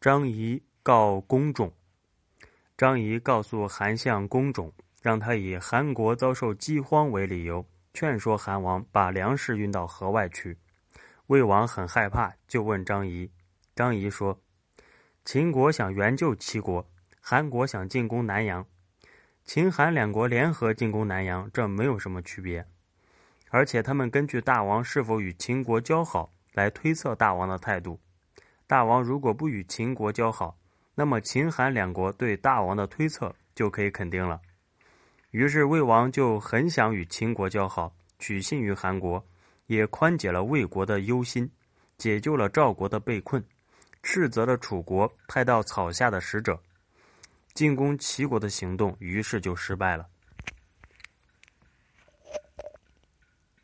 张仪告公仲。张仪告诉韩相公仲，让他以韩国遭受饥荒为理由，劝说韩王把粮食运到河外去。魏王很害怕，就问张仪。张仪说：“秦国想援救齐国，韩国想进攻南阳，秦韩两国联合进攻南阳，这没有什么区别。而且他们根据大王是否与秦国交好来推测大王的态度。”大王如果不与秦国交好，那么秦韩两国对大王的推测就可以肯定了。于是魏王就很想与秦国交好，取信于韩国，也宽解了魏国的忧心，解救了赵国的被困，斥责了楚国派到草下的使者，进攻齐国的行动，于是就失败了。